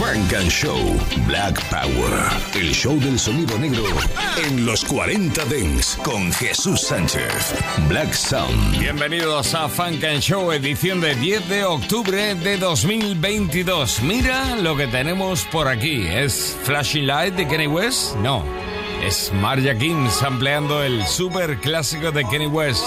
Funk and Show Black Power. El show del sonido negro en los 40 Dents con Jesús Sánchez. Black Sound. Bienvenidos a Funk and Show, edición de 10 de octubre de 2022. Mira lo que tenemos por aquí. ¿Es Flashing Light de Kenny West? No. Es Marja King sampleando el super clásico de Kenny West.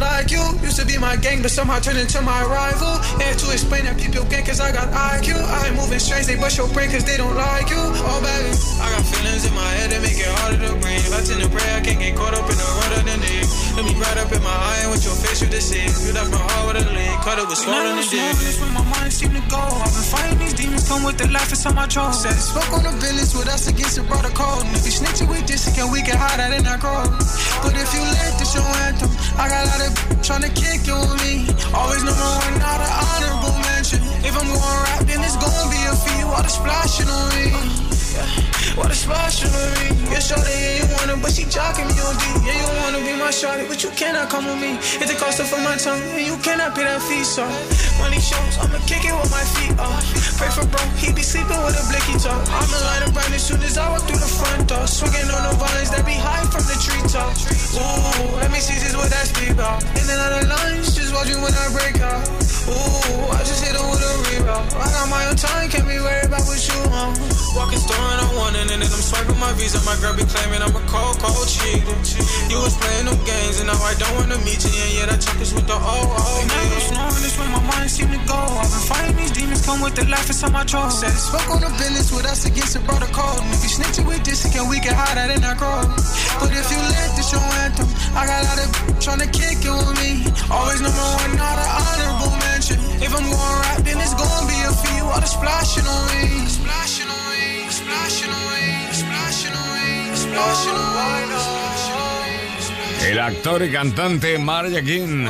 like you. Used to be my gang, but somehow turned into my rival. And to explain that people gang, cause I got IQ. I ain't moving strange, they bust your brain cause they don't like you. Oh, baby. I got feelings in my head that make it harder to breathe. I tend to pray, I can't get caught up in the the knee. Let me right up in my eye with your face, you deceive. You left my heart with a lead, cut it with swollen and deep. when my mind seem to go. I've been fighting these demons, come with the life inside my jaw. Said spoke on the business with us against a brother code. And if you snitch we this again, we get hot out in our grow. But if you let this your anthem, I got a lot of trying to kick you with me. Always number one, not an honorable mention. If I'm going rap, then it's gonna be a few. All the splashing on me. What a splashing on me. Yeah, shorty, yeah, you her, but she jocking me on D. Yeah, you wanna be my shorty, but you cannot come with me. It's the cost for my tongue, and you cannot pay that fee, so. Money shows, I'ma kick it with my feet up. Pray for bro, he be sleeping with a blicky top. I'ma light up as soon as I walk through the front door. Swinging on the vines that be high from the treetop. Ooh, let me see this what that speed about. In and out of lines, just watching when I break out. Ooh, I just hit him with a reroute. I got my own time, can't be worried about what you want. Walking store and I'm wanting, and then I'm swiping my visa. My girl be claiming I'm a cold, cold cheater. You was playing them games, and now I don't wanna meet you. And yeah, that check is with the oh, oh, man. I'm snoring, this where my mind seem to go. I've been fighting these demons, come with the life inside my jaw. Said spoke on the business with us against a brother code. And if you snitch we this again, we get hot out in our grow. But if you let this your anthem, I got a lot of trying to kick it with me. Always number one, not an honorable mention. If I'm going rap, then it's gonna be a few. All the splashing on me. Splashing on me. Splashing on me. Splashing on me. El actor y cantante Marja King,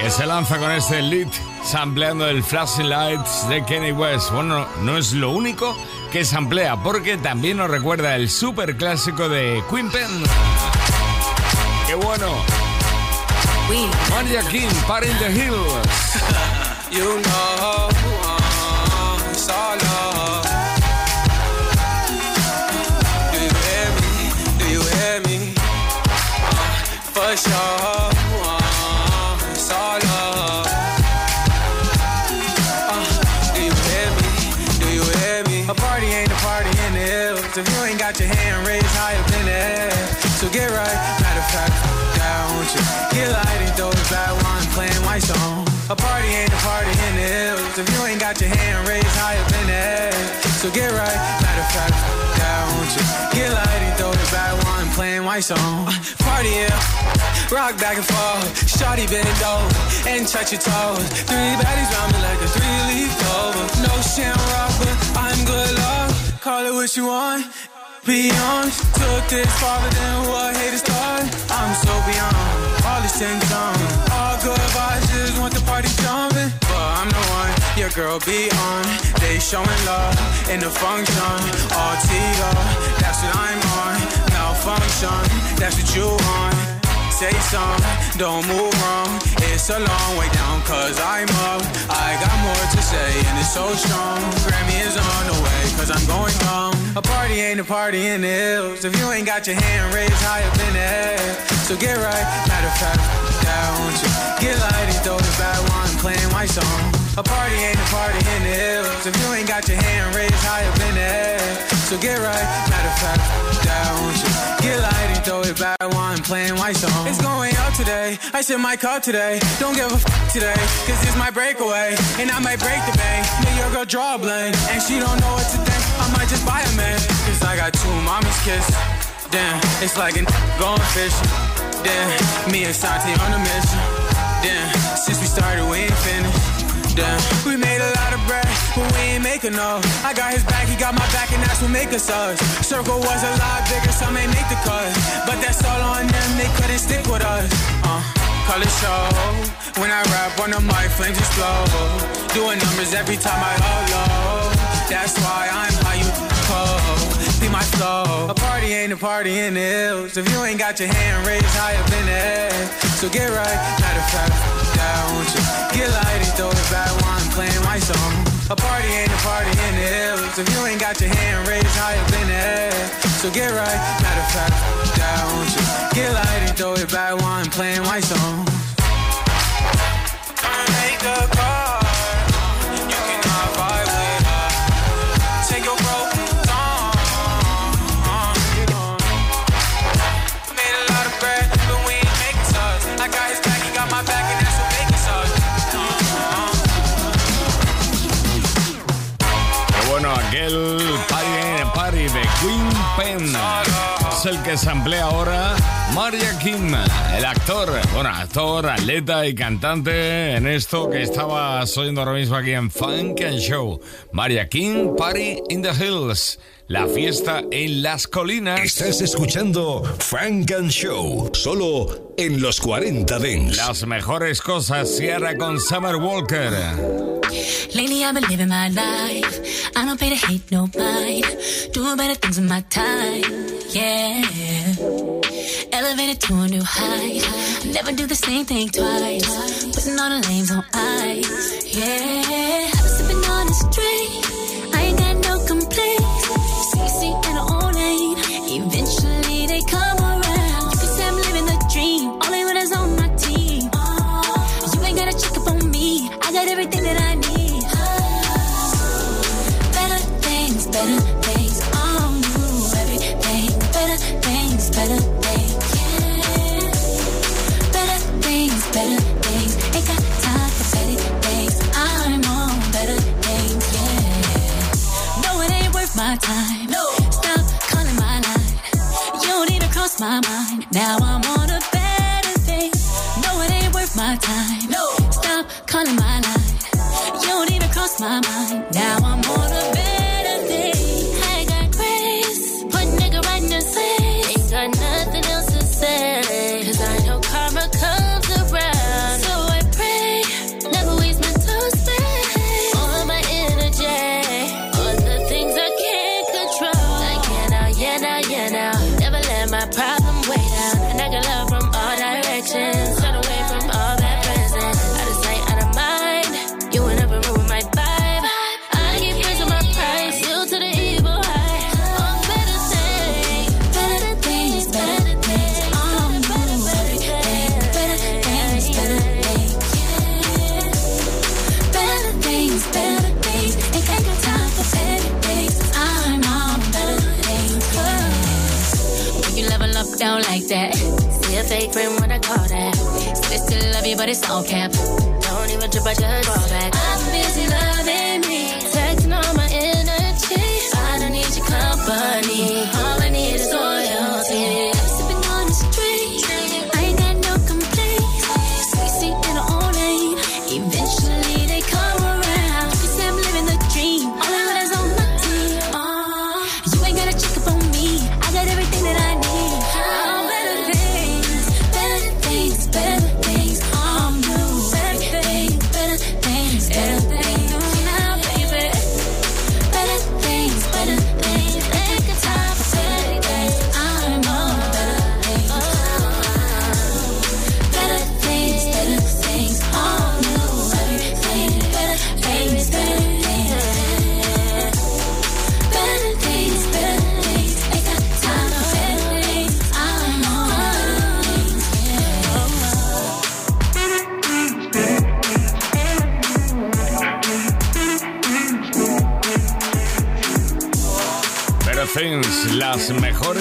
que se lanza con este lead sampleando el Flashing Lights de Kenny West. Bueno, no es lo único que samplea, porque también nos recuerda el super clásico de Queen Pen. ¡Qué bueno! Marja King, Party in the Hills. You know, A party ain't a party in the hills if you ain't got your hand raised high up in the air. So get right. Matter of fact, down with you. Get light playing white song. Party up, rock back and forth. Shorty bend it and touch your toes. Three baddies round me like a three leaf clover. No shamrock, but I'm good luck. Call it what you want be honest, took this farther than what haters thought. I'm so beyond all these things on. All good vibes, just want the party jumping. But I'm the one, your girl be on. They showing love in the function. All up, that's what I'm on. Malfunction, that's what you on. Say something, don't move wrong. It's a long way down, cause I'm up. I got more to say, and it's so strong. Grammy is on the way, cause I'm going home. A party ain't a party in the hills if you ain't got your hand raised high up in the air. So get right, matter of fact, down you. Get light and throw the bad one playing white song. A party ain't a party in the hills. If you ain't got your hand raised high up in the air, so get right. Matter of fact, down, you get light and throw it back while I'm playing white song. It's going up today. I said my cut today. Don't give a f today, cause it's my breakaway. And I might break the bank. Make your girl draw a blank. And she don't know what to think. I might just buy a man. Cause I got two mommies kissed. Damn, it's like a going fishing. Damn, me and Santi on a mission. Damn, since we started, we ain't finished. Damn, we made a lot of bread, but we ain't making no. I got his back, he got my back, and that's what make us us. Circle was a lot bigger, some ain't make the cut. But that's all on them, they couldn't stick with us. Uh, call it show. When I rap on the mic, flames explode. Doing numbers every time I upload. That's why I'm how you cold be my flow. Party ain't a party in the hills. If you ain't got your hand raised high up in the air, so get right. Matter of fact, down, won't you get light and throw it back while I'm playing my song. A party ain't a party in the hills. If you ain't got your hand raised high up in the air, so get right. Matter of fact, down, won't you get light and throw it back while I'm playing my song. Make a call. Aquel party, party de Queen Pen. Es el que se emplea ahora Maria Kim, el actor, bueno, actor, atleta y cantante en esto que estabas oyendo ahora mismo aquí en Funk and Show. Maria Kim, Party in the Hills, la fiesta en las colinas. Estás escuchando Funk and Show, solo en los 40 Dents. Las mejores cosas, Sierra con Summer Walker. Lately I've been living my life. I don't pay to hate nobody. Doing better things with my time. Yeah. Elevated to a new height. Never do the same thing twice. Putting all the lanes on ice. Yeah. Been sipping on the street.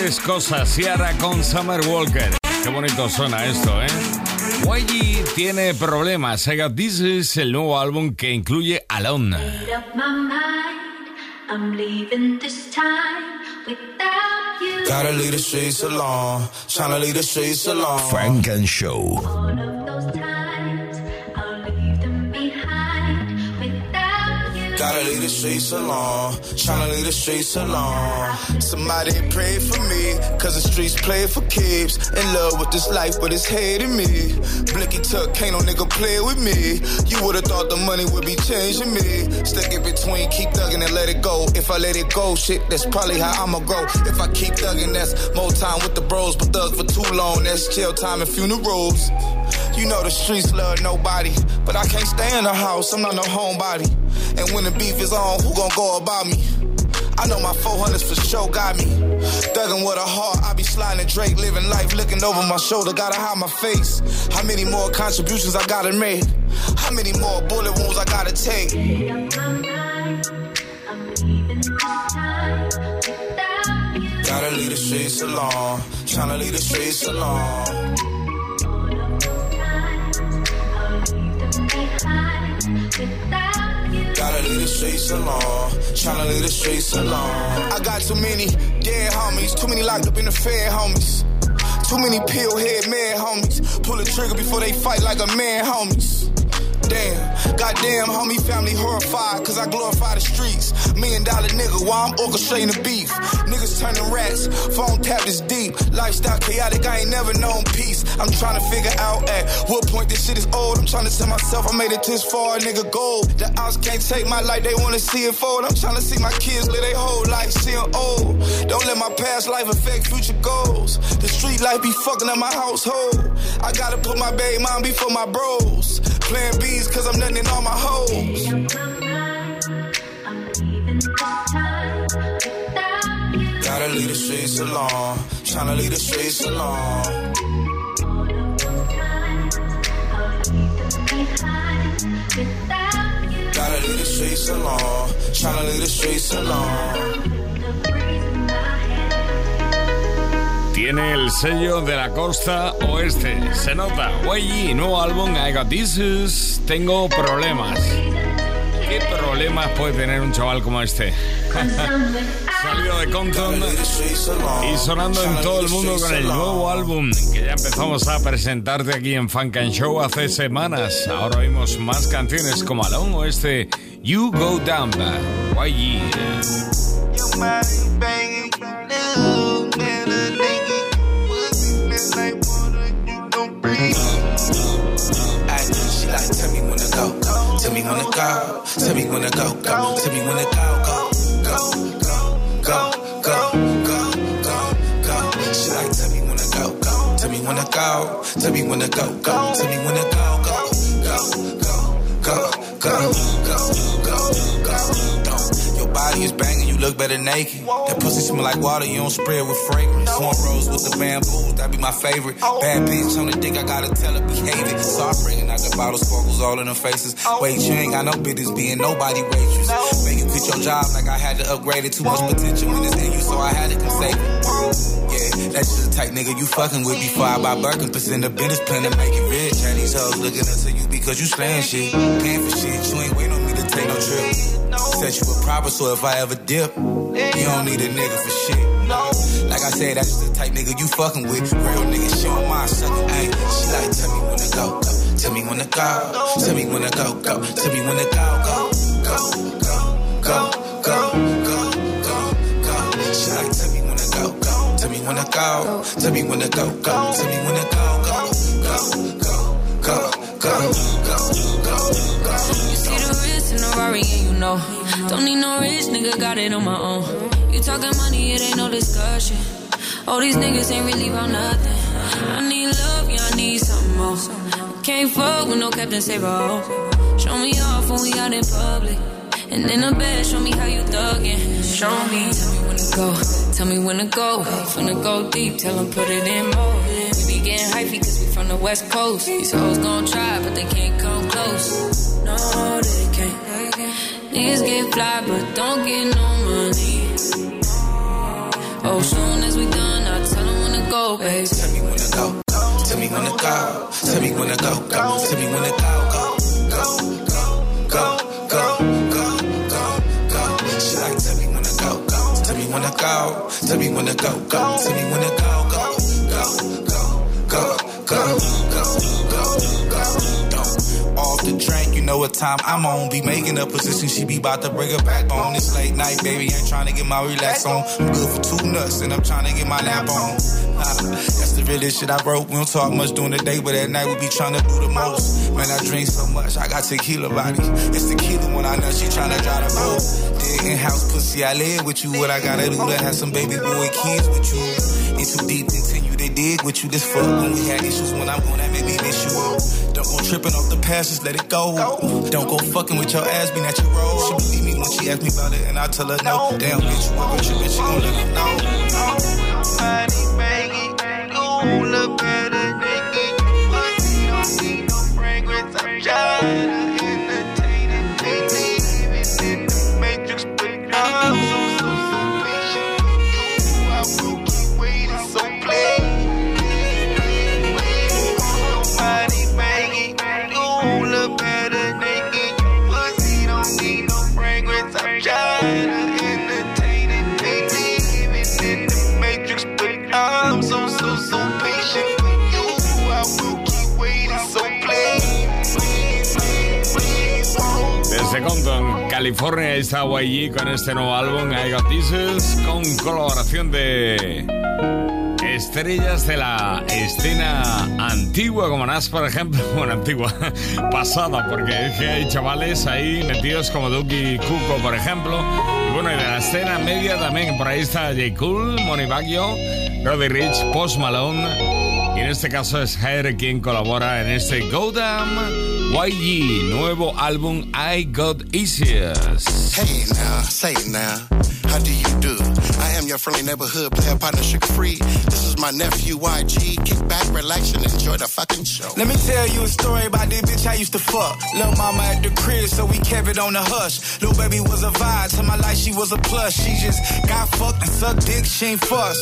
Mejores cosas. Ciara con Summer Walker. Qué bonito suena esto, ¿eh? YG tiene problemas. Got This es el nuevo álbum que incluye Alone. Gotta leave the streets alone. Tryna leave the streets alone. Frank and Show. Gotta leave the streets alone. Tryna leave the streets alone. Somebody pray for me, cause the streets play for keeps. In love with this life, but it's hating me. Blicky tuck, can't no nigga play with me. You would've thought the money would be changing me. Stuck in between, keep thugging and let it go. If I let it go, shit, that's probably how I'ma grow. If I keep thugging, that's more time with the bros. But thug for too long, that's jail time and funerals. You know the streets love nobody, but I can't stay in the house, I'm not no homebody. And when the beef is on, who gon' go about me? I know my 400s for sure got me. Thuggin' with a heart, I be sliding Drake, living life, looking over my shoulder, gotta hide my face. How many more contributions I gotta make? How many more bullet wounds I gotta take? Gotta leave the streets alone, tryna leave the streets alone. The streets alone. Tryna leave the streets alone. I got too many dead homies, too many locked up in the fed homies. Too many pill head mad homies. Pull the trigger before they fight like a man homies. Damn, goddamn, homie, family horrified, cause I glorify the streets. Million dollar nigga while I'm orchestrating the beef. Niggas turning rats, phone tapped is deep. Lifestyle chaotic, I ain't never known peace. I'm trying to figure out at what point this shit is old. I'm trying to tell myself I made it this far, nigga, gold. The outs can't take my life, they wanna see it fold. I'm trying to see my kids live their whole life, seeing old. Don't let my past life affect future goals. The street life be fucking up my household. I gotta put my baby mom before my bros. Plan B's cause I'm nothing in all my hoes. Gotta leave the streets alone. Tryna leave the streets alone. Gotta leave the streets alone. Tryna leave the streets alone. Tiene el sello de la costa oeste. Se nota. YG, nuevo álbum, I Got This. Tengo problemas. ¿Qué problemas puede tener un chaval como este? Salido de Compton y sonando en todo el mundo con el nuevo álbum que ya empezamos a presentarte aquí en Funk and Show hace semanas. Ahora oímos más canciones como Alone o este You Go Down Bad. YG. She like, tell me when to go. Tell me when to go. Tell me when to go, go. Tell me when to go, go. Go, go, go, go, go, go, go. She like, tell me when to go, go. Tell me when to go. Tell me when to go, go. Tell me when to go, go. Go, go, go, go, go, go, body is banging, you look better naked. That pussy smell like water, you don't spray it with fragrance. Cornrows with the bamboo, that be my favorite. Bad bitch on the dick, I gotta tell her behave it. So I'm bringing out the bottle sparkles all in her faces. Wait, you ain't got no business being nobody waitress. Man, you quit your job like I had to upgrade it. Too much potential when this in you, so I had to come save it. Yeah, that's just the type nigga you fucking with before I buy Birkin. Percent of business plan to make it rich. And these hoes looking up to you because you slaying shit. Paying for shit, you ain't waiting to take no trip. Said you were proper, so if I ever dip, you don't need a nigga for shit. Like I said, that's just the type nigga you fucking with. Real nigga showing my sucking. Ay, she like, tell me when to go, go. Tell me when to go. Tell me when to go, go. Tell me when to go, go. Go, go, go, go, go, go, go. She like, tell me when to go, go. Tell me when to go. Tell me when to go, go. Tell me when to go, go. Go, go, go, go, go, go, go. You see the wrist in the Rari and you know. Don't need no rich nigga, got it on my own. You talking money, it ain't no discussion. All these niggas ain't really about nothing. I need love, yeah, I need something more. Can't fuck with no Captain Save Show me off when we out in public. And in the bed, show me how you thuggin'. Show me, tell me when to go. Tell me when to go. Finna go deep, tell them put it in more. We be getting hypey cause we from the west coast. These hoes gon' try, but they can't come close. No, they can't. Niggas get fly, but don't get no money. Oh, soon as we done, I tell them when to go, baby. Tell me when to go. Tell me when to go. Tell me when to go, go. Tell me when to go, go, go, go. Tell me when to go, go. Tell me when to go, go, go, go, go, go, go. go know what time I'm on. Be making a position, she be about to bring her back on. It's late night, baby, ain't trying to get my relax on. I'm good for two nuts, and I'm trying to get my nap on. That's the realest shit I wrote. We don't talk much during the day, but at night we be trying to do the most. Man, I drink so much, I got tequila body. It's tequila when I know she trying to drive the boat. Dead in house pussy, I live with you. What I gotta do to have some baby boy kids with you? It's too deep, continue dig with you. This fuck when we had issues when I'm gonna make me miss you. Don't go tripping off the past, just let it go. Don't go fucking with your ass, being that you roll. She believe me when she ask me about it, and I tell her no. Damn, bitch, you ever tripping, she gon' let me know. Money, baby, you look better than you. Pussy don't need no fragrance, I'm trying California, está YG con este nuevo álbum, I Got con colaboración de estrellas de la escena antigua, como Nas, por ejemplo. Bueno, antigua, pasada, porque es que hay chavales ahí metidos como Duki Cuco, por ejemplo. Y bueno, y de la escena media también, por ahí está J. Cool, Money Baggio, Roddy Rich, Post Malone. Y en este caso es Hair quien colabora en este Go Damn YG, nuevo álbum I Got Issues. Hey now, say now. How do you do? I am your friendly neighborhood player partner, sugar free. This is my nephew YG. Kick back, relax, and enjoy the fucking show. Let me tell you a story about this bitch I used to fuck. Lil' mama at the crib, so we kept it on the hush. Lil' baby was a vibe to my life, she was a plus. She just got fucked and sucked dick, she ain't fuss.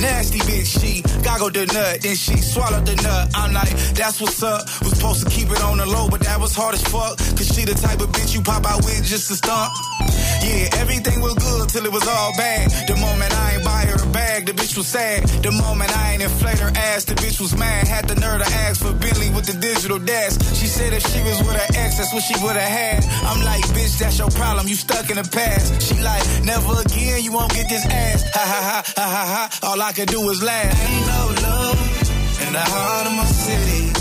Nasty bitch, she goggled the nut, then she swallowed the nut. I'm like, that's what's up. Was supposed to keep it on the low, but that was hard as fuck. Cause she the type of bitch you pop out with just to stump. Yeah, everything was good till it was all bad. The moment I ain't buy her a bag, the bitch was sad. The moment I ain't inflate her ass, the bitch was mad. Had the nerve to ask for Bentley with the digital dash. She said if she was with her ex, that's what she would've had. I'm like, bitch, that's your problem. You stuck in the past. She like, never again, you won't get this ass. Ha ha ha ha ha ha. All I could do was laugh. Ain't no love in the heart of my city.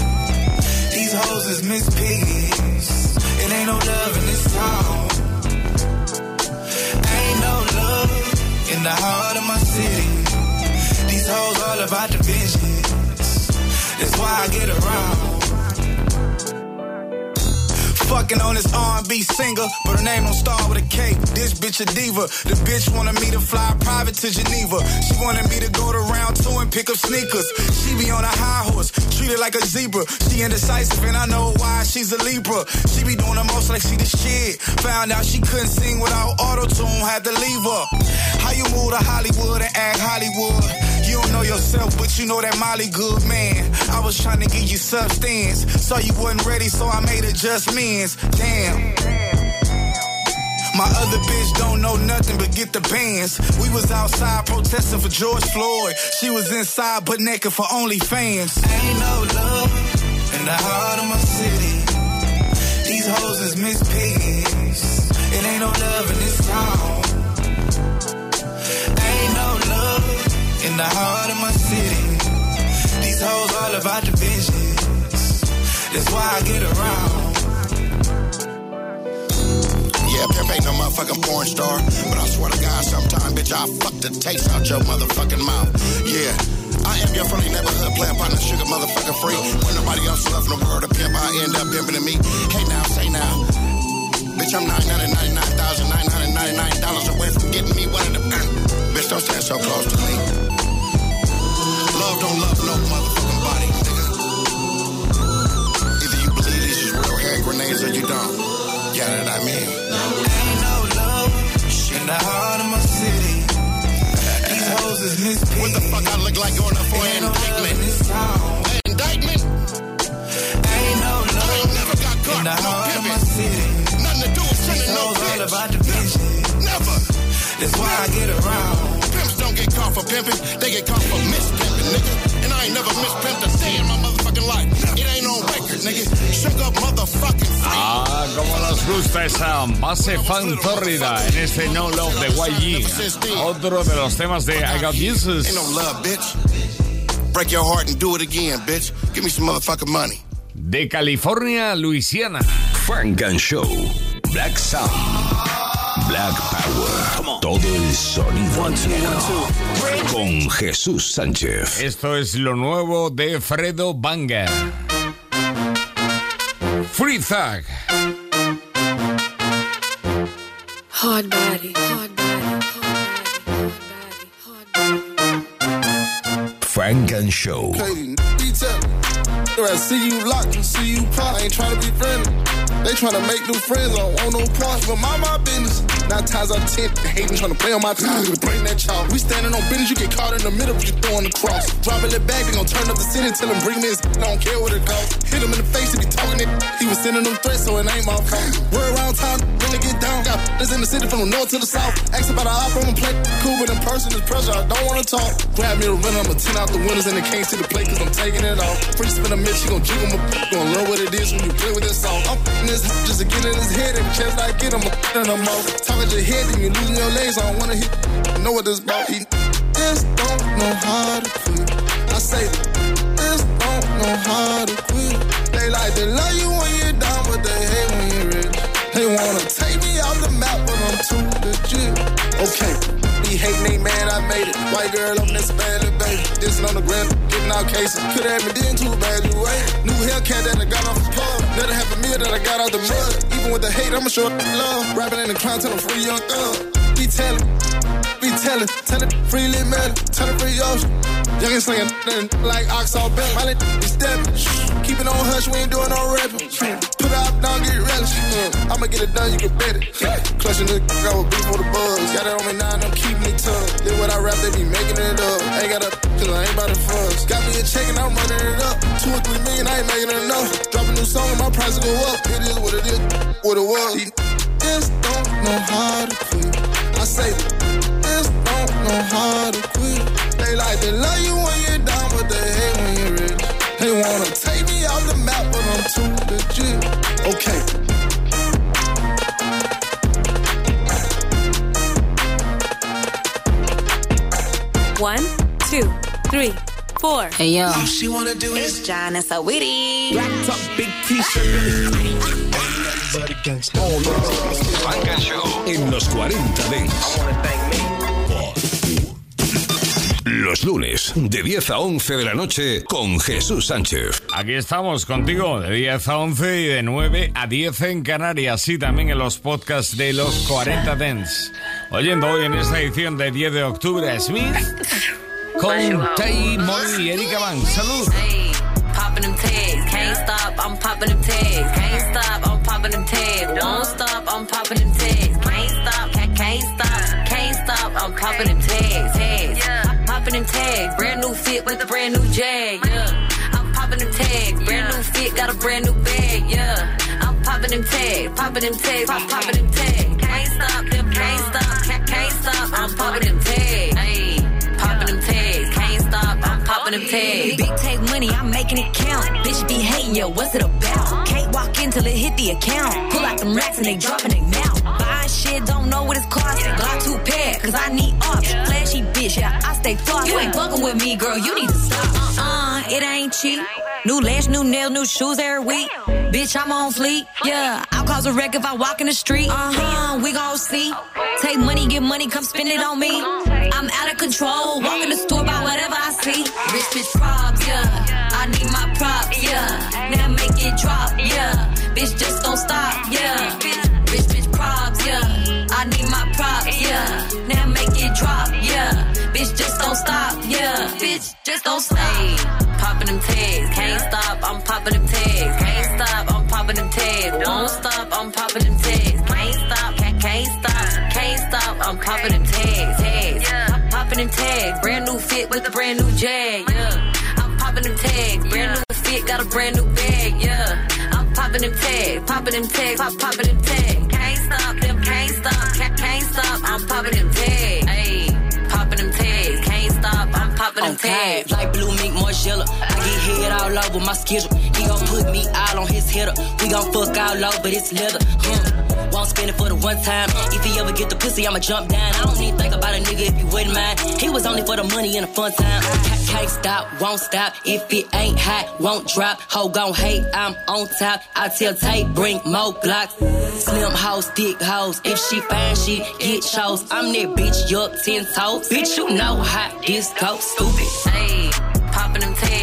These hoes is Miss Piggies. It ain't no love in this town. No love in the heart of my city. These hoes all about the bitches. That's why I get around. Fucking on this R&B singer, but her name don't start with a K. This bitch a diva. The bitch wanted me to fly private to Geneva. She wanted me to go to round two and pick up sneakers. She be on a high horse, treated like a zebra. She indecisive and I know why she's a Libra. She be doing the most like she the shit. Found out she couldn't sing without auto tune, had to leave her. How you move to Hollywood and act Hollywood? You don't know yourself, but you know that Molly good man. I was trying to give you substance, so you wasn't ready, so I made adjustments. Damn. My other bitch don't know nothing but get the bands. We was outside protesting for George Floyd. She was inside but naked for OnlyFans. Ain't no love in the heart of my city. These hoes is Miss Piggies. It ain't no love in this town. Ain't no love in the heart of my city. These hoes all about the bitches. That's why I get around. Yeah, pimp ain't no motherfucking porn star. But I swear to God, sometime, bitch, I'll fuck the taste out your motherfucking mouth. Yeah. I am your friendly neighborhood player partner, sugar motherfucker free. When nobody else left in the world to pimp, I end up pimping to me. Hey now, say now. Bitch, I'm $999,999 away from getting me one of them. Bitch, don't stand so close to me. Love don't love no motherfucking body. Either you believe these is real hand grenades or you don't. Yeah, that I mean. What the fuck I look like going up for an indictment? An indictment? Ain't no love. I ain't never got caught. In the heart of my city. Nothing to do with sending no bitch. all about the vision. Never. That's why I get around. Pimps don't get caught for pimping. They get caught for mispimping. Nigga. And I ain't never mispimped a day in my motherfucking life. It ain't on record, nigga. Shook up motherfucking. Ah, como nos gusta esa base fan tórrida en este No Love de YG. Otro de los temas de I Got Jesus. Ain't no love, bitch. Break your heart and do it again, bitch. Give me some motherfucking money. De California, Luisiana. Frank and Show. Black Sound. Black Todo el sonido. Con Jesús Sánchez. Esto es lo nuevo de Fredo Banger. Free Thug. Hard body, hard body, hard body, hard body, hard body. Frank and Show. I see you locked and see you pop. I ain't trying to be friendly. They trying to make new friends. I don't want no parts, but mind my business. Nine times out of ten, hating trying to play on my time. Bring that chalk. We standing on business, you get caught in the middle, you throwing the cross. Dropping it back, they gon' turn up the city, tell him bring me this. I don't care what it costs. Hit him in the face if he talking it. He was sending them threats, so it ain't my fault. We're around town, really get down. Got this in the city from the north to the south. Ask about a op the plate. Cool, but in person is pressure. I don't wanna talk. Grab me a rental, I'ma 10 out the windows and they can't see the plate cause I'm taking it off. Free spin a mitch, you gon' jig him up. Gonna learn what it is when you play with this song. I'm this just to get in his head. Every chance I get, I'm a in him off. Talking your head, then you losing your legs. I don't wanna hit. I know what this about. He just don't know how to quit. I say, just don't know how to quit. They like to love you when you're down, but they hate when you're rich. They wanna take me off the map, but I'm too legit. Okay. Hating they mad I made it. White girl on this badly, baby. Dissing on the ground, getting out cases. Could have me did too bad, you wait. New Hellcat that I got off the plug. Let half a meal that I got out the mud. Even with the hate, I'ma show love. Rapping in the crown, tell them free young thug. Be telling, be telling, tell it freely matter, tell it free ocean. Young and slinging nothing like ox all belt. My little be stepping. Keep it on hush, we ain't doing no rapping. Put it up, down, get relish. I'ma get it done, you can bet it. Clutching the go with beef for the buzz. Got it on me now, I'm keeping it tough. Then what I rap, they be making it up. Ain't got a cause I ain't about to fuss. Got me a check and I'm running it up. Two or three million, I ain't making enough. Drop a new song and my price go up. It is what it is, what it was. Just don't know how to quit. I say, just don't know how to quit. They like to love you when you're down, but they hate when you're rich. They wanna take me off the map, but I'm too legit. Okay. One, two, three, four. Hey yo, All she wanna do is John and is so witty. big t-shirt. Funk and Show. En los 40 Dance. Los lunes, de 10 a 11 de la noche, con Jesús Sánchez. Aquí estamos contigo de 10 a 11 y de 9 a 10 en Canarias y también en los podcasts de los 40 Dents. Oyendo hoy en esta edición de 10 de octubre a Smith con Tay Moy y Erika Van. Salud. popping them tags. Can't stop, I'm popping them tags. Can't stop, I'm popping them tags. Don't stop, I'm popping them tags. Can't stop, can't, stop, can't stop, I'm popping them tags. Tags. I'm popping them tags. Brand new fit with a brand new jag. Yeah. I'm popping them tags. Brand new fit, got a brand new bag. Yeah. I'm popping them tags, popping them tags, pop, popping them tags. Can't stop them, can't stop, can't, stop. I'm popping them tags. Hey, popping them tags. Can't stop, I'm popping them tags. Big take money, I'm making it count. Bitch be hating, yo, what's it about? Can't walk in till it hit the account. Pull out them racks and they dropping they mouth. Buying shit, don't know what it's costing. Got two pair, cause I need options. Bitch, yeah, I stay flossing. You ain't fucking with me, girl, you need to stop. Uh, it ain't cheap. New lash, new nails, new shoes every week. Bitch, I'm on fleek. Yeah, I'll cause a wreck if I walk in the street. Uh huh, we gon' see. Take money, get money, come spend it on me. I'm out of control. Walk in the store, buy whatever I see. Rich bitch props, yeah. I need my props, yeah. Now make it drop, yeah. Bitch, just don't stop, yeah. Rich bitch props, yeah. I need my props, yeah. Now make it drop, yeah. Bitch, just don't stop, yeah. Bitch, just don't stop. Popping them tags, can't stop, I'm popping them tags. Can't stop, I'm popping them tags. Don't stop, I'm popping them tags. Can't stop, can't, can't stop, can't stop, I'm popping them tags. tags. I'm popping them tags, brand new fit with a brand new jag. Yeah, I'm popping them tags, brand new fit, got a brand new bag. Yeah, I'm popping them tags, popping them tags, pop, popping them tags. Can't stop them, can't stop. stop, can't, can't stop. I'm popping them I'm popping them Okay, tags. like blue mink Margiela. I get all over my schedule. He gon' put me out on his hitter. We gon' fuck all over this leather. Hmm. Won't spend it for the one time. If he ever get the pussy, I'ma jump down. I don't even think about a nigga if you wouldn't mind. He was only for the money and the fun time. Ca- Can't stop, won't stop. If it ain't hot, won't drop. Ho gon' hate, I'm on top. I tell Tate, bring more blocks. Slim house, thick house. If she fine, she get chose. I'm that bitch, yup, ten toes. Bitch, you know how this goes. Stupid. Ayy, popping them tags.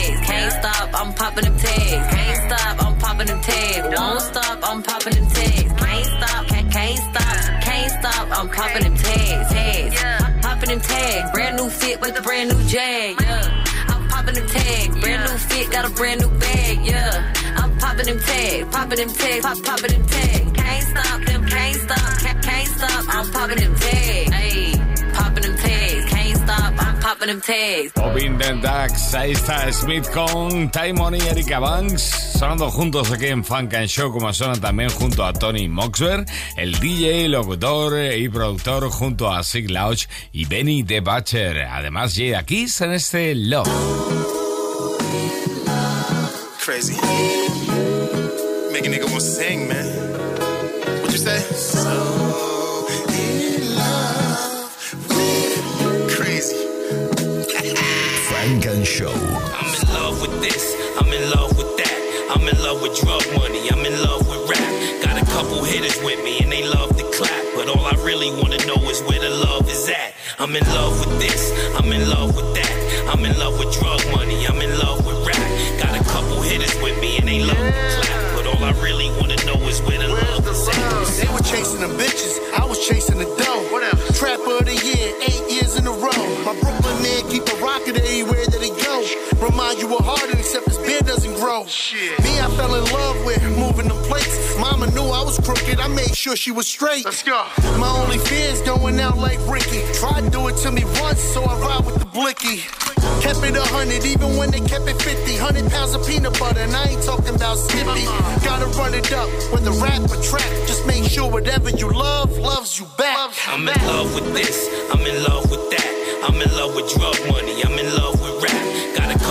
Can't stop, I'm popping them tags. Can't stop, I'm popping them tags. Won't stop, I'm popping them tags. Can't stop, can't, can't stop, can't stop, I'm popping them tags. Tags, popping them tags. Brand new fit with a brand new jag. Yeah, I'm popping them tags. Brand new fit, got a brand new bag. Yeah, I'm popping them tags, popping them tags, pop, popping them tags. Can't stop them, can't stop, can't, can't stop, I'm popping them tags. The Ducks, ahí está Smith con Timon y Erika Banks, sonando juntos aquí en Funk and Show, como suena también junto a Tony Moxber, el DJ, locutor y productor junto a Sig Lauch y Benny The Butcher. Además, Jada Kiss en este Love. Crazy. Make a nigga wanna sing, man. What you say? So Funk and Show. I'm in love with this, I'm in love with that. I'm in love with drug money, I'm in love with rap. Got a couple hitters with me and they love to clap. But all I really wanna know is where the love is at. I'm in love with this, I'm in love with that. I'm in love with drug money, I'm in love with rap. Got a couple hitters with me and they love to clap. But all I really wanna know is where the love is at. They were chasing the bitches, I was chasing the dough. Whatever. Trapper of the year, eight years in a row. My Brooklyn man keep a rocket everywhere that he go. Remind you of Harden, except his beard doesn't grow. Me, I fell in love with moving them plates. Mama knew I was crooked, I made sure she was straight. Let's go. My only fear is going out like Ricky. Tried to do it to me once, so I ride with the blicky. Kept it a hundred, even when they kept it 50. Hundred pounds of peanut butter, and I ain't talking about Skippy. Gotta run it up, whether rap or trap. Just make sure whatever you love, loves you back. I'm in love with this, I'm in love with that. I'm in love with drug money, I'm in love with rap.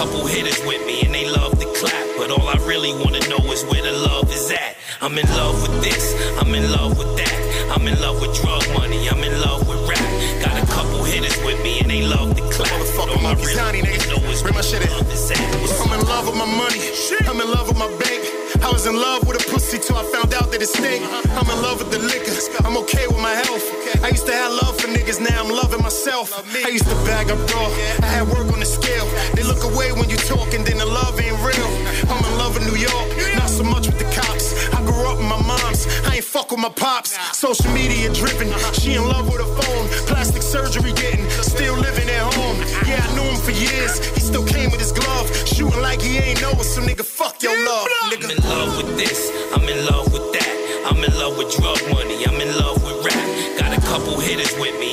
Couple hitters with me and they love to clap. But all I really wanna know is where the love is at. I'm in love with this, I'm in love with that. I'm in love with drug money, I'm in love with rap. Got a couple hitters with me and they love to clap. But all I really Tiny nigga, know is bring my shit in. love is at. I'm in love with my money. I'm in love with my bank. I was in love with a pussy till I found out that it stink. I'm in love with the liquor. I'm okay with my health. I used to have myself. I used to bag up raw. I had work on the scale. They look away when you talk and then the love ain't real. I'm in love with New York, not so much with the cops. I grew up with my moms. I ain't fuck with my pops. Social media driven. She in love with a phone. Plastic surgery getting. Still living at home. Yeah, I knew him for years. He still came with his glove. Shooting like he ain't know it. So nigga, fuck your love. Nigga. I'm in love with this, I'm in love with that. I'm in love with drug money, I'm in love with rap. Got a couple hitters with me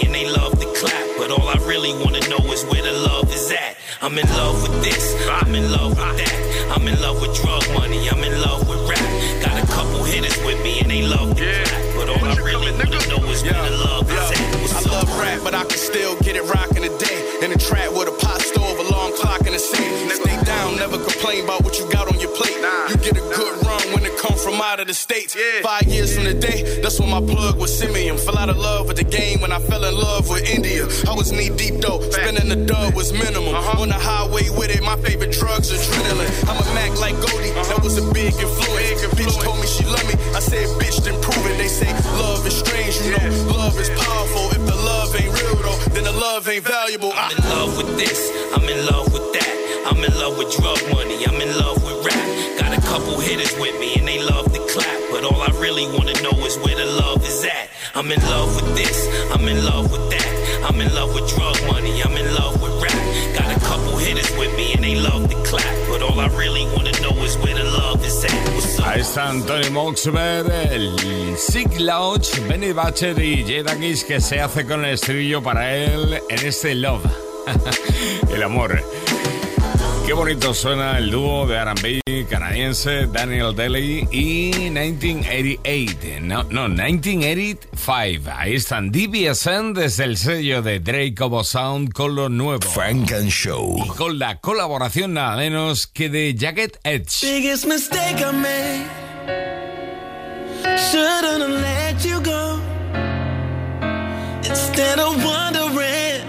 I'm in love with this, I'm in love with that. I'm in love with drug money, I'm in love with rap. Got a couple hitters with me and they love to clap. But all I really wanna know is where the love is at. I What's up? love rap, but I can still get it rockin' today. In the trap out of the states. Five years from the day, that's when my plug was Simeon. Fell out of love with the game when I fell in love with India. I was knee deep though, spending the dub was minimum. Uh-huh. On the highway with it, my favorite drugs adrenaline. I'm a Mac like Goldie, uh-huh. that was a big influence. Bitch told me she loved me, I said bitch then prove it. They say love is strange, you know, love is powerful. If the love ain't real though, then the love ain't valuable. I'm in love with this, I'm in love with that. I'm in love with drug money, I'm in love with rap. Got a couple hitters with me and they I'm in love with this, I'm in love with that. I'm in love with drug money, I'm in love with rap. Got a couple hitters with me and they love to clap. But all I really wanna know is where the love is at. What's up? Ahí están Tony Moxber, el Sig Lounge, Benny Butcher y Jada Kiss que se hace con el estribillo para él en este Love. el amor. Qué bonito suena el dúo de R&B canadiense Daniel Daly y 1988. No, no, 1985. Ahí están DBSN desde el sello de Drake Obo Sound con lo nuevo. Frank and Show. Y con la colaboración nada menos que de Jacket Edge. Biggest mistake I made. Shouldn't have let you go. Instead of wondering,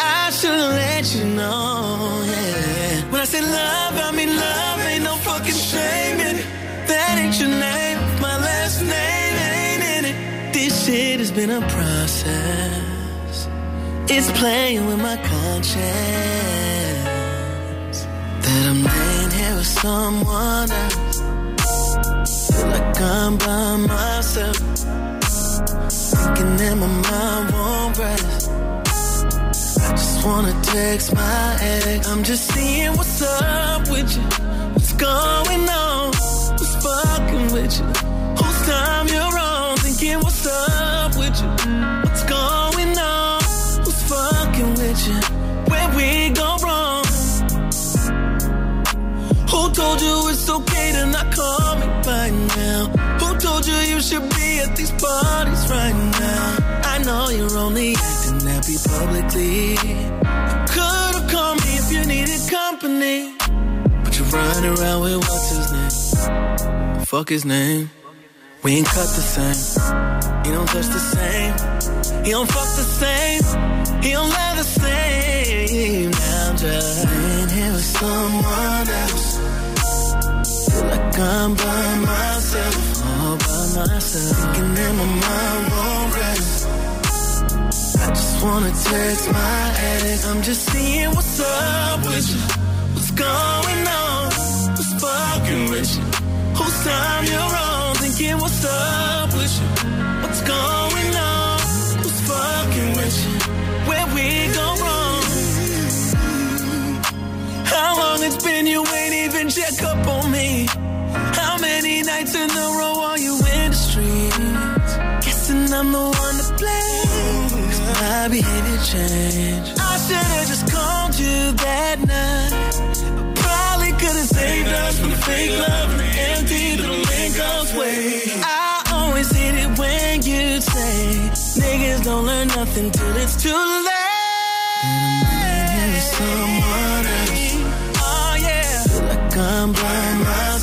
I should have let you know. Yeah. When I say love, I mean love. Ain't no fucking shame in it. That ain't your name. My last name ain't in it. This shit has been a process. It's playing with my conscience. That I'm laying here with someone else. Feel like I'm by myself. Thinking that my mind won't rest. Just wanna text my ex. I'm just seeing what's up with you. What's going on? Who's fucking with you? Whose time you're on? Thinking what's up with you? What's going on? Who's fucking with you? Where we go wrong? Who told you it's okay to not call me by now? Who told you you should be at these parties right now? I know you're only happy publicly. Could've called me if you needed company. But you're running around with what's his name? Fuck his name. We ain't cut the same. He don't touch the same. He don't fuck the same. He don't love the same. Now I'm just in here with someone else. Feel like I'm by myself, all by myself. Thinking that my mind won't rest. Wanna text my ex. I'm just seeing what's up with you. What's going on? Who's fucking with you? Whose time you're on? Thinking what's up with you? What's going on? Who's fucking with you? Where we go wrong? How long it's been you ain't even check up on me? How many nights in a row are you in the streets? Guessing I'm the one to blame. My behavior changed. I should've just called you that night. Probably could've saved us from the fake love and the empty little Lincoln's way. I always hate it when you say niggas don't learn nothing till it's too late. And I'm in here with someone else. Oh yeah. Feel like I'm by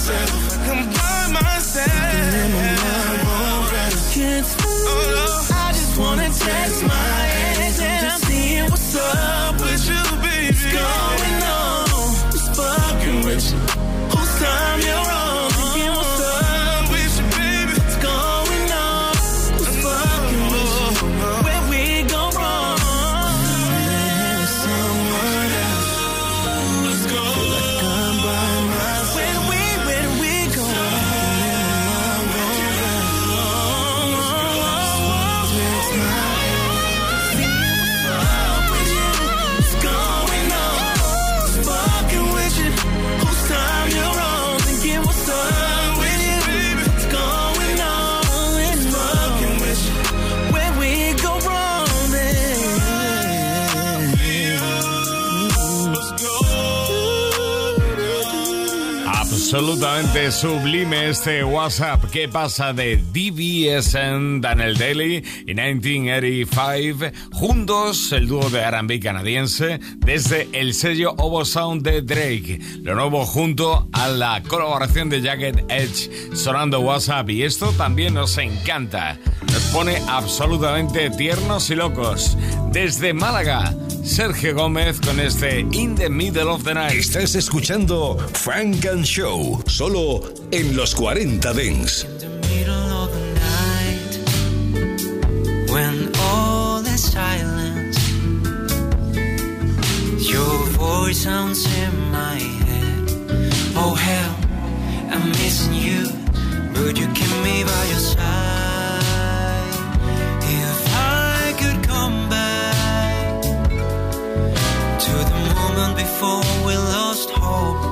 Absolutamente sublime este WhatsApp. ¿Qué pasa de DBSN, Daniel Daly y 1985? Juntos, el dúo de RB canadiense desde el sello Ovo Sound de Drake. Lo nuevo junto a la colaboración de Jacket Edge sonando WhatsApp. Y esto también nos encanta. Nos pone absolutamente tiernos y locos. Desde Málaga, Sergio Gómez con este In the Middle of the Night. Estás escuchando Frank and Show, solo en los 40 Dents. when all is silence your voice sounds in my head oh hell i'm missing you would you keep me by your side before we lost hope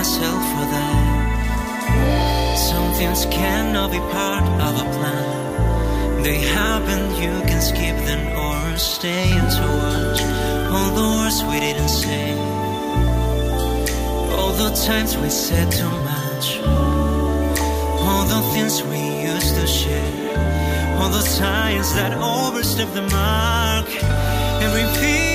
myself for that. Some things cannot be part of a plan. They happen, you can skip them or stay into watch. All the words we didn't say, all the times we said too much, all the things we used to share, all the signs that overstepped the mark. Every piece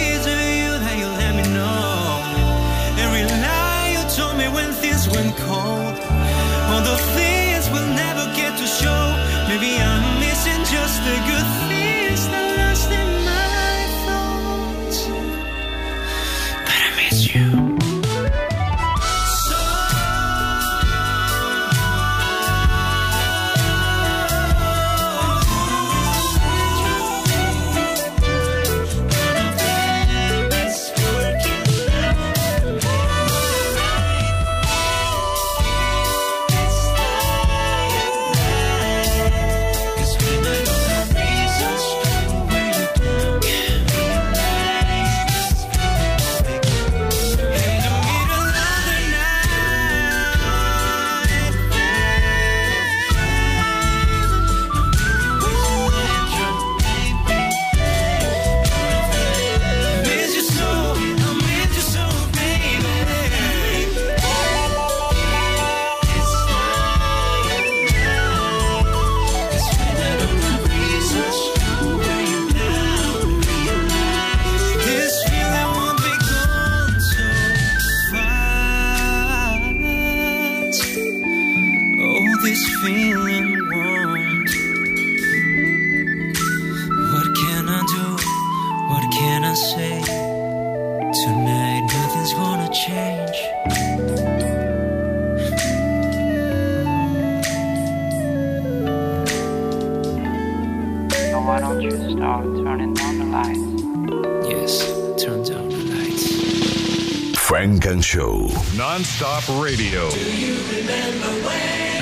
cold. All the things will never get to show. Maybe I'm missing just the good. Non-stop radio.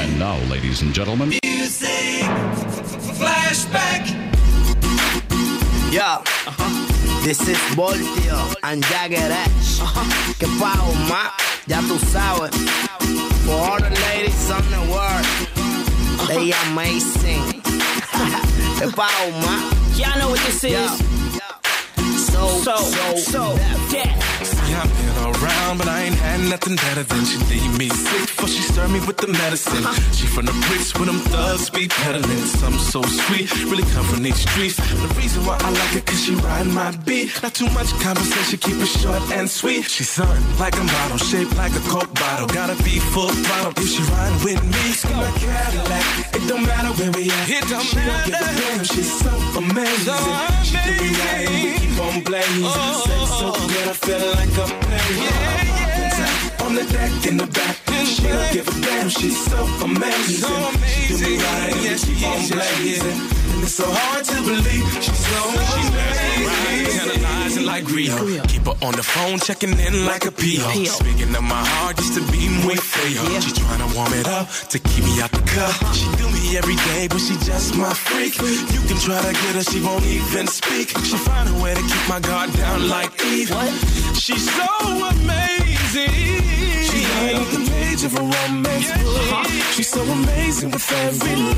And now, ladies and gentlemen, music Flashback. Yo, this is Voltio and Jagged Edge. Que pago más, ya tú sabes. For all the ladies on the world, they amazing. Que pago más. Y'all know what this is. So, So, so, yeah. Yeah, I've been around, but I ain't had nothing better than she leave me sick before she served me with the medicine. She from the bricks with them thugs be peddling. Some so sweet, really come from these streets. The reason why I like it, cause she ride my beat. Not too much conversation, keep it short and sweet. She's something like a bottle, shaped like a Coke bottle. Gotta be full throttle if she ride with me. In my Cadillac, it don't matter where we at. It don't she don't give a damn, she's so amazing. She do me right and we keep on blazing. Sex so good, I feel like a player. On the deck in the back, she don't give a damn. She's so amazing. She do me right and we keep on blazing. And it's so hard to believe she's so amazing. Analyzing like Rio. Keep her on the phone, checking in like a PO. Speaking of my heart, used to be muy feo. She trying to warm it up to keep me out the cup. She me every day, but she just my freak. You can try to get her, she won't even speak. She find a way to keep my guard down like Eve. She's so amazing. She ain't off the page of a romance book. She's so amazing with every look.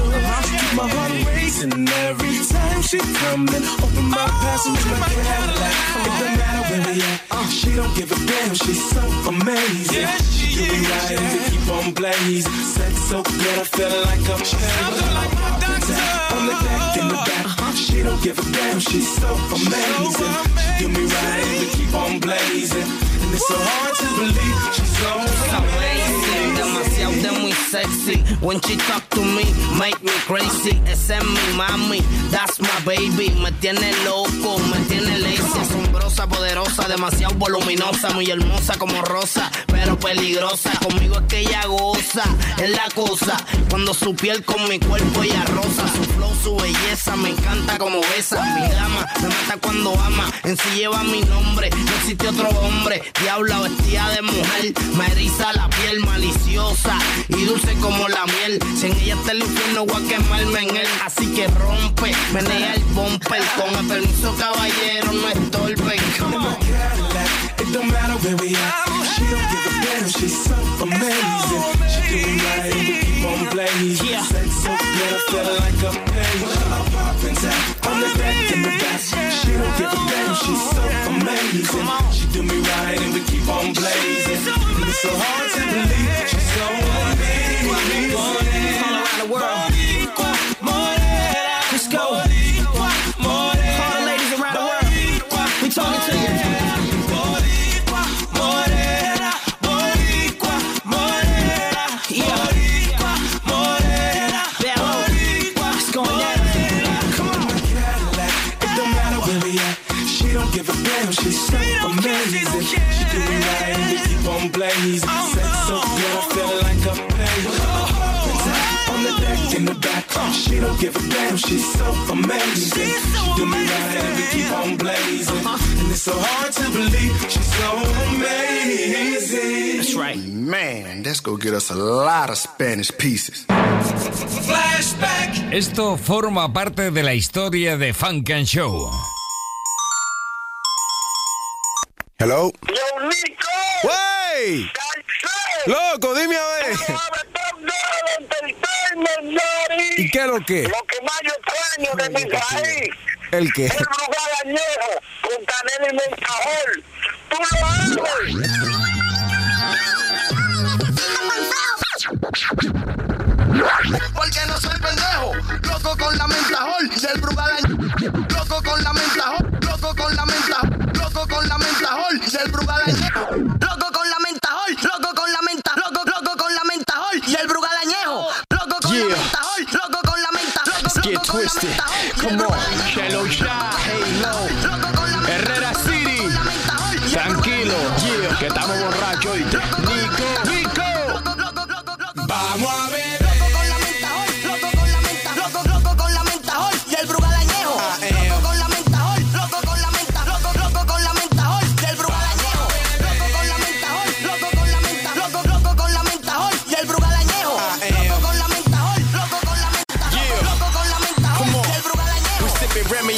Keep my heart racing every time she come in. Open my passenger Cadillac. It don't matter where we at. Uh, she don't give a damn. She's so amazing. She do me right and we keep on blazing. Sex so good, I feel like I'm On the deck in the back. Uh, she don't give a damn. She's so amazing. She do me right and we keep on blazing. And it's so hard to believe she's so amazing, demasiado de muy sexy. When she talk to me, make me crazy. Esa es mi mami, that's my baby. Me tiene loco, me tiene lazy. Poderosa, demasiado voluminosa, muy hermosa como rosa, pero peligrosa. Conmigo es que ella goza, es la cosa. Cuando su piel con mi cuerpo ella rosa, su flow, su belleza, me encanta como besa. Mi dama me mata cuando ama, en sí lleva mi nombre. No existe otro hombre, diabla vestida de mujer, me eriza la piel maliciosa y dulce como la miel. Si en ella está el infierno, voy a quemarme en él. Así que rompe, menea el bumper. Con el permiso, caballero, no estorben. Come on. It don't matter where we at. She don't give a damn. She's so amazing. She do me right and we keep on blazing. Yeah. Sex so good, I feel like a pain. I'm popping tap on the deck in the back. She don't give a damn. She's so amazing. She do me right and we keep on blazing. And it's so hard to believe she's so amazing. All around the world. Give a damn. She's so amazing. She do me right and we keep on blazing. And it's so hard to believe she's so amazing. That's right. Man, that's gonna get us a lot of Spanish pieces. Flashback. Esto forma parte de la historia de Funk and Show. Hello. Yo, Nico. ¡Wey! Loco, dime a ver. ¿Y qué es lo que? Lo que más yo extraño de mi país. ¿El qué? El lugar añejo con canela y mentajol. Tú lo haces. Porque no soy pendejo, loco con la mentajol del Brugal Loco con la mentajol, loco con la mentajol, loco con la mentajol del Brugal Loco twisted. Come on. Shallow Shot, hey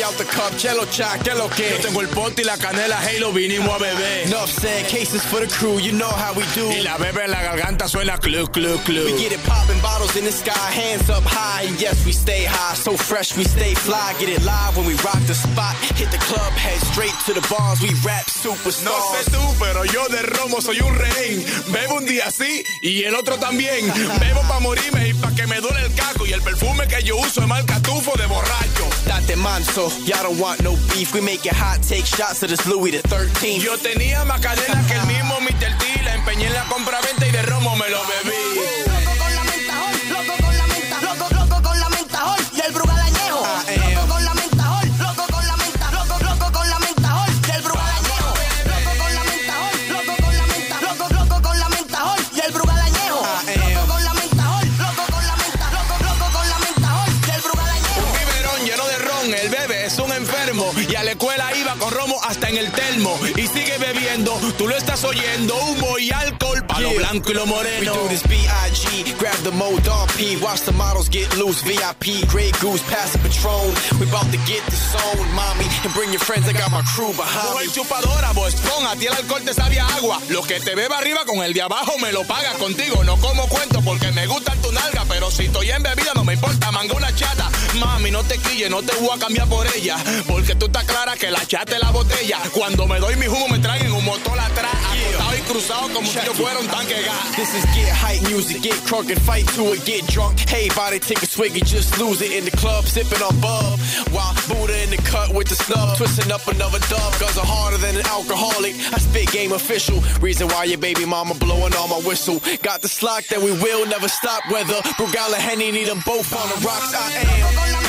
out the cup, Jello cha, que lo que. Yo tengo el pote y la canela, Halo, vinimos a beber. Enough said, cases for the crew, you know how we do. Y la bebe en la garganta suena club, club, club. We get it poppin', bottles in the sky, hands up high, and yes, we stay high. So fresh, we stay fly, get it live when we rock the spot. Hit the club, head straight to the bars, we rap superstars. No sé tú, pero yo de romo soy un rehén. Bebo un día sí y el otro también. Bebo pa' morirme y pa' que me duele el caco. Y el perfume que yo uso es marca tufo de borracho. Date manso, y'all don't want no beef. We make it hot, take shots of this Louis the 13. Yo tenía más cadena que el mismo Mr. T. La empeñé en la compra-venta estás oyendo. Humo y alcohol lo blanco y lo We moreno. do this B.I.G. Grab the Mo Dog P. Watch the models get loose. VIP, Grey Goose, pass the Patron. We about to get the zone, mommy. And bring your friends, I got my crew behind me. chupadora, Boston, a ti el alcohol te sabe a agua. Lo que te beba arriba con el de abajo me lo paga contigo. No como cuento porque me gusta tu nalga, pero si estoy en bebida no me importa, manga una chata. Mami, no te quilles, no te voy a cambiar por ella. Porque tú estás clara que la chata es la botella. Cuando me doy mi humo me traen un motor atrás, acostado y cruzado como si yo fuera un de. This is get hype music, get crunk and fight to it, get drunk. Hey, body, take a swig and just lose it in the club, sipping on bub. While Buddha in the cut with the snub, twisting up another dub. Guns are harder than an alcoholic. I spit game official. Reason why your baby mama blowing on my whistle. Got the slack that we will never stop. Whether Brugal or Henny need them both on the rocks. I am.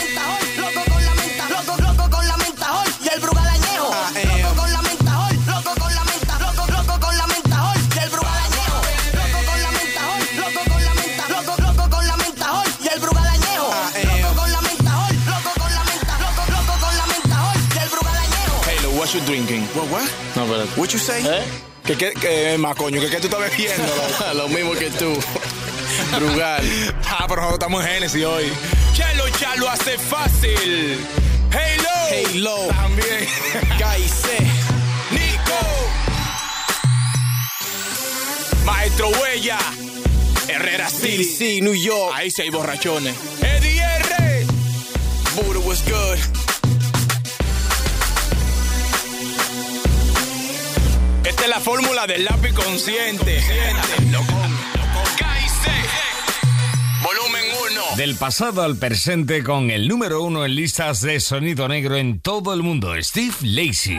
Halo, what you drinking? What, what? No, espérate. What you say? ¿Eh? ¿Qué, qué, qué, más coño? ¿Qué, qué tú estás bebiendo? Lo mismo que tú. Brugal. ah, pero nosotros estamos en Genesis hoy. Chelo, ya lo hace fácil. Halo. Halo. También. Gaise. Nico. Maestro Huella. Herrera City. DC, New York. Ahí sí hay borrachones. Eddie R. Buddha was good. Es la fórmula del lápiz consciente. Volumen 1. Del pasado al presente con el número uno en listas de sonido negro en todo el mundo, Steve Lacey.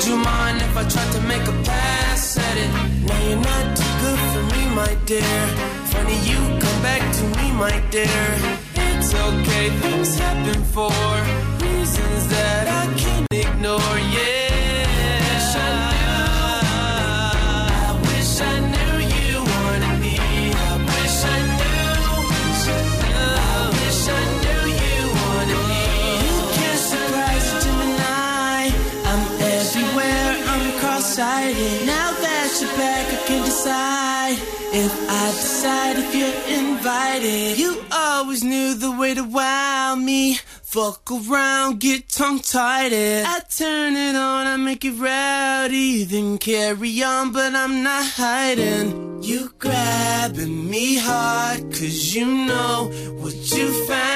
Would you mind if I tried to make a pass at it? Now you're not too good for me, my dear. Funny you come back to me, my dear. It's okay, things happen for reasons that I can't ignore. Yeah, If I decide if you're invited. You always knew the way to wow me. Fuck around, get tongue tied. I turn it on, I make it rowdy, then carry on, but I'm not hiding. You grabbing me hard, cause you know what you found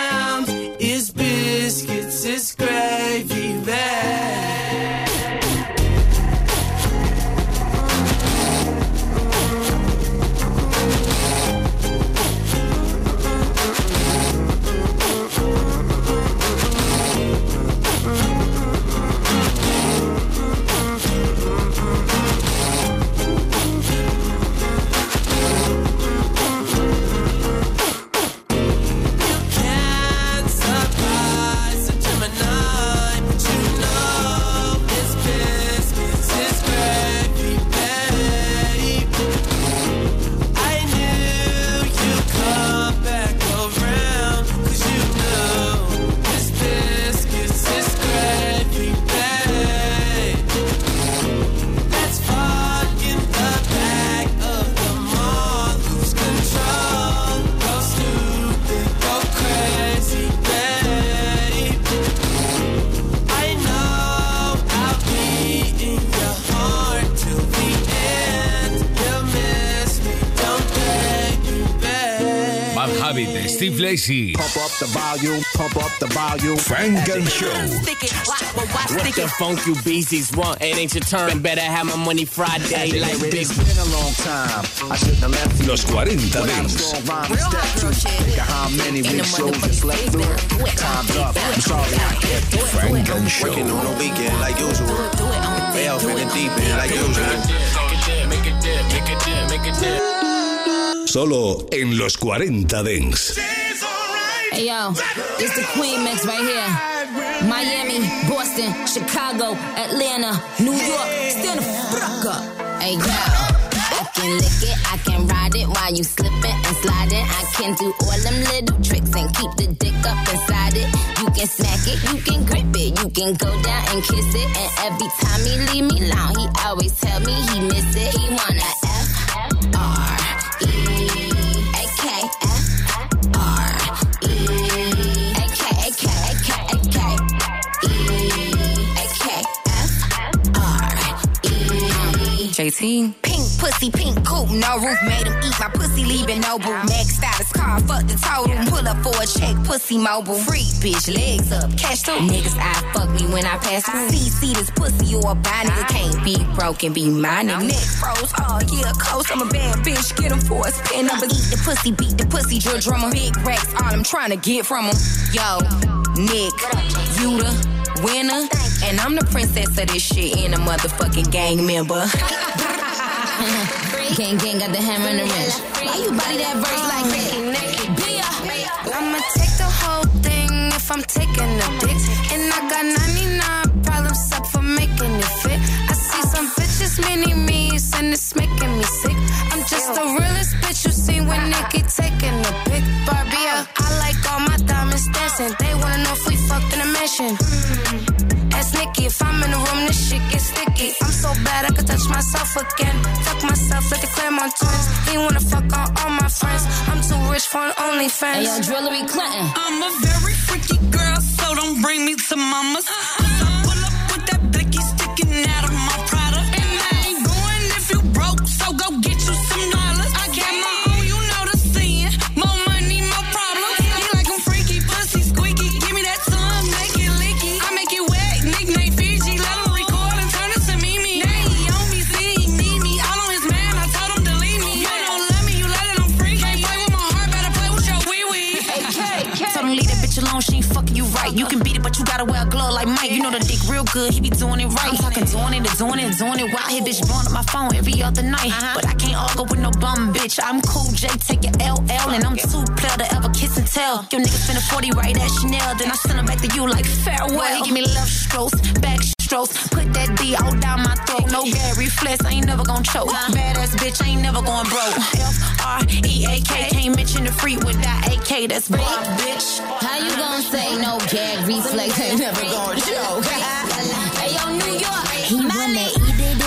Steve Lacey. Pump up the volume, pump up the volume. Funk and Show. What the funk you beasties want? It ain't your turn. Better have my money Friday like big. It's been a long time. I shouldn't have left you. Los 40 Without a Dance. strong rhyme to step to. Think of how many big shows just slept through. Time's up. I'm sorry I kept you. Funk and Show. Working on the weekend like usual. Way off in the deep end like usual. Solo en los 40 Dance. Hey yo, it's the Queen Mix right here. Miami, Boston, Chicago, Atlanta, New York. Stand the fuck up. Hey yo. I can lick it, I can ride it while you slipping and sliding. I can do all them little tricks and keep the dick up inside it. You can smack it, you can grip it, you can go down and kiss it. And every time he leave me alone, he always tell me he miss it. He wanna JT Pink pussy, pink coupe, no roof, made him eat my pussy, leaving no boo. Max status car, fuck the total. Pull up for a check, pussy mobile. Free bitch, legs up, cash too. Niggas, I fuck me when I pass through. See, see this pussy or a buy nigga can't be broken, be my nigga. Neck froze, oh yeah, close. I'm a bad bitch, get him for a spin. I'ma eat the pussy, beat the pussy, drill drummer. Big racks, all I'm trying to get from him. Yo, Nick, you the winner, and I'm the princess of this shit and a motherfucking gang member. gang gang got the hammer and the wrench. Why you body that verse like that? Bia. I'ma take the whole thing if I'm taking a dick. And I got 99 problems up for making it fit. I see some bitches mini me's and it's making me sick. I'm just the realest bitch you seen when Nikki taking a pic. Barbie, I like all my diamonds dancing. They wanna know if we fucked in a mansion. Mm. Ask Nikki if I'm in the room, this shit gets sticky. I'm so bad I could touch myself again. Fuck myself like the Clermont twins. He wanna fuck on all my friends. I'm too rich for an OnlyFans. Hey, yo, Drillery Clinton. I'm a very freaky girl, so don't bring me to mamas. Cause I pull up with that blicky sticking out of my real good, he be doing it right. I'm talking doing it, doing it, doing it. While his bitch blowing up my phone every other night. Uh-huh. But I can't argue with no bum bitch. I'm cool, J, take your LL, and I'm too player to ever kiss and tell. Your nigga spend a 40 right at Chanel, then I send him back to you like farewell. He give me love strokes, back strokes, put that D all down my throat. No Gary Flex, I ain't never gonna choke. Uh-huh. Badass bitch, I ain't never going broke. F R E A K, can't mention the free with that AK, that's big, bitch. How you gonna say no gag reflex ain't never gonna choke? he eat it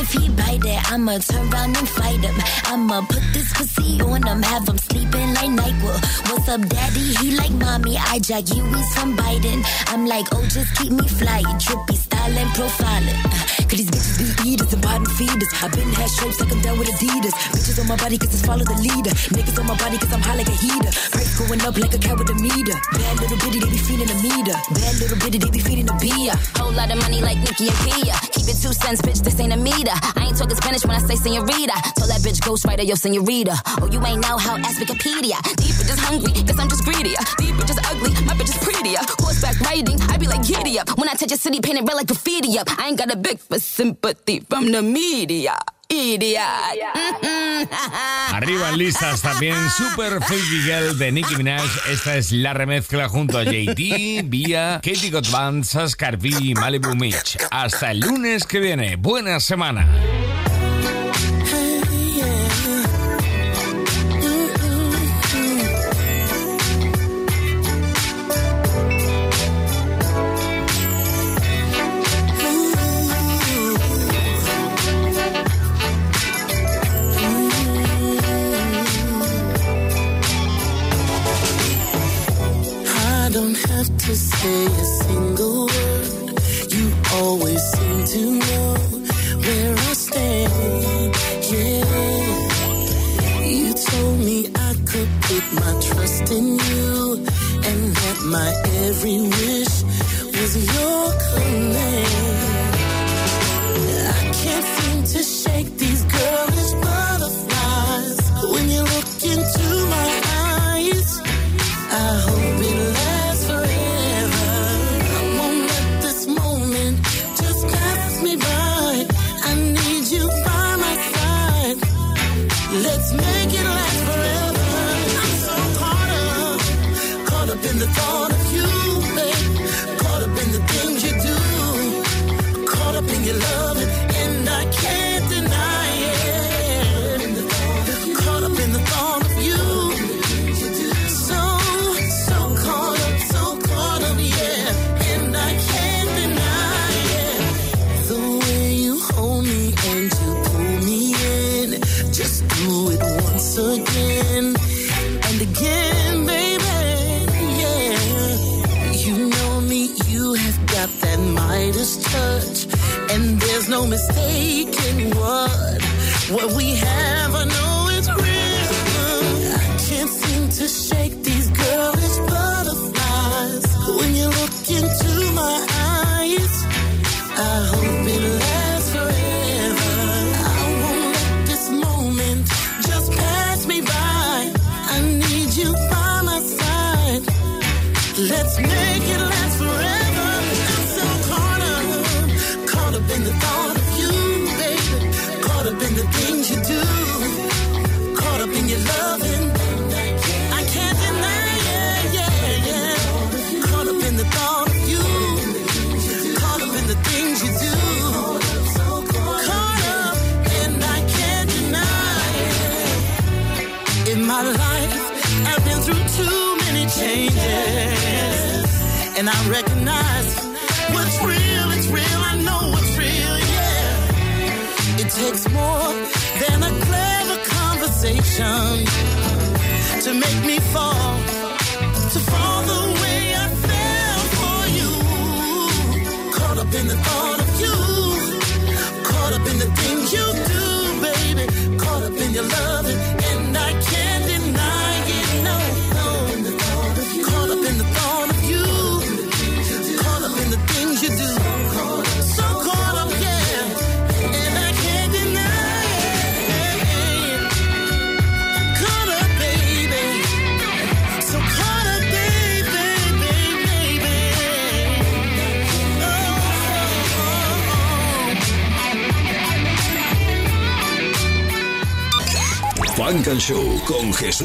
if he bite it, I'ma turn around and fight him. I'ma put this pussy on him, have him sleeping like NyQuil. What's up, daddy? He like mommy, I jack you, he's from Biden. I'm like, oh, just keep me flying. trippy and profiling. Uh, cause these bitches be eaters and bottom feeders. I've been had shapes like I'm down with Adidas. Bitches on my body cause it's follow the leader. Niggas on my body cause I'm high like a heater. Price going up like a cat with a meter. Bad little bitty, they be feeding a meter. Bad little bitty, they be feeding a beer. Whole lot of money like Nicky and Kia. Keep it two cents, bitch, this ain't a meter. I ain't talking Spanish when I say senorita. Told that bitch ghostwriter, yo, senorita. Oh, you ain't know how, ask Wikipedia. These bitches hungry, cause I'm just greedier. These bitches ugly, my bitch is prettier. Horseback riding, I be like giddy up. When I touch a city, painted red like graffiti up. I ain't got a big for sympathy from the media. Arriba en listas también Super Freaky Girl de Nicki Minaj. Esta es la remezcla junto a JD, Vía, Katie Gottman, Saskar V y Malibu Mitch. Hasta el lunes que viene. Buena semana.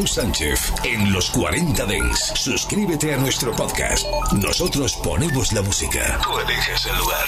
Sánchez en los 40 Dents. Suscríbete a nuestro podcast. Nosotros ponemos la música. Tú el lugar.